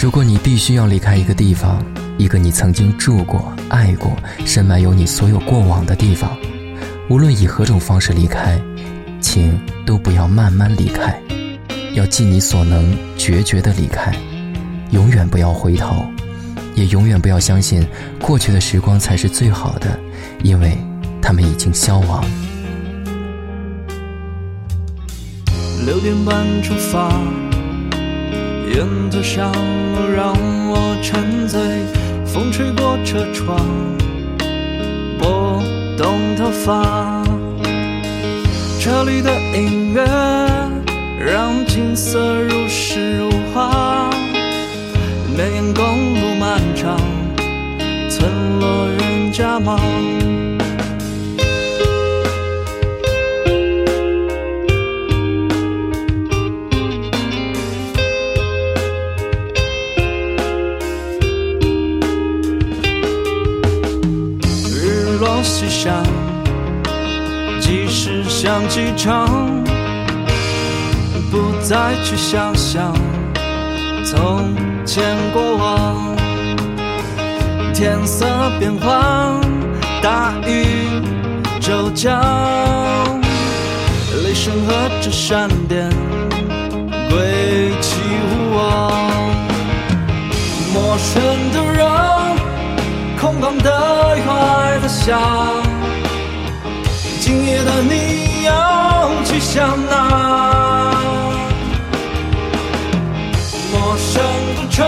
如果你必须要离开一个地方，一个你曾经住过、爱过、深埋有你所有过往的地方，无论以何种方式离开，请都不要慢慢离开，要尽你所能决绝的离开，永远不要回头，也永远不要相信过去的时光才是最好的，因为他们已经消亡。六点半出发。沿途上路让我沉醉，风吹过车窗，拨动头发。车里的音乐让景色如诗如画。绵延公路漫长，村落人家忙。西山，即使像机场，不再去想象从前过往。天色变幻，大雨骤降，雷声和着闪电，归期无望。陌生的下。今夜的你要去向哪？陌生的城，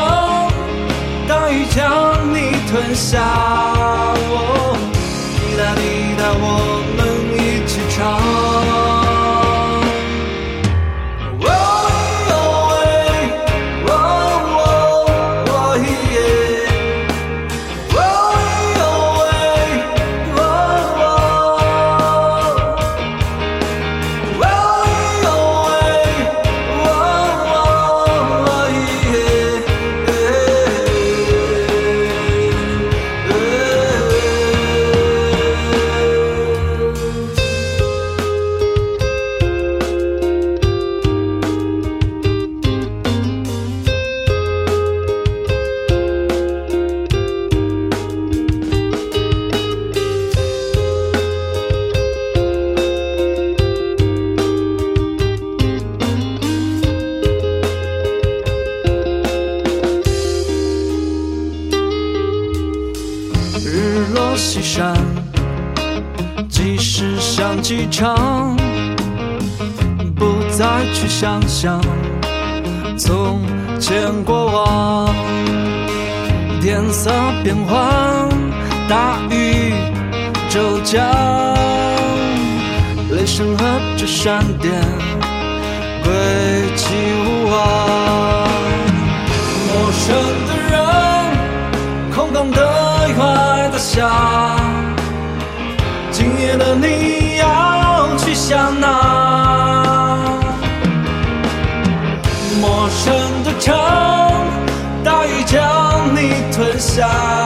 大雨将你吞下。滴答滴答，我像机场，不再去想象从前过往。天色变幻，大雨骤降，雷声和着闪电，归期无望。陌生的人，空荡的海在想。今夜的你去向那？陌生的城，大雨将你吞下。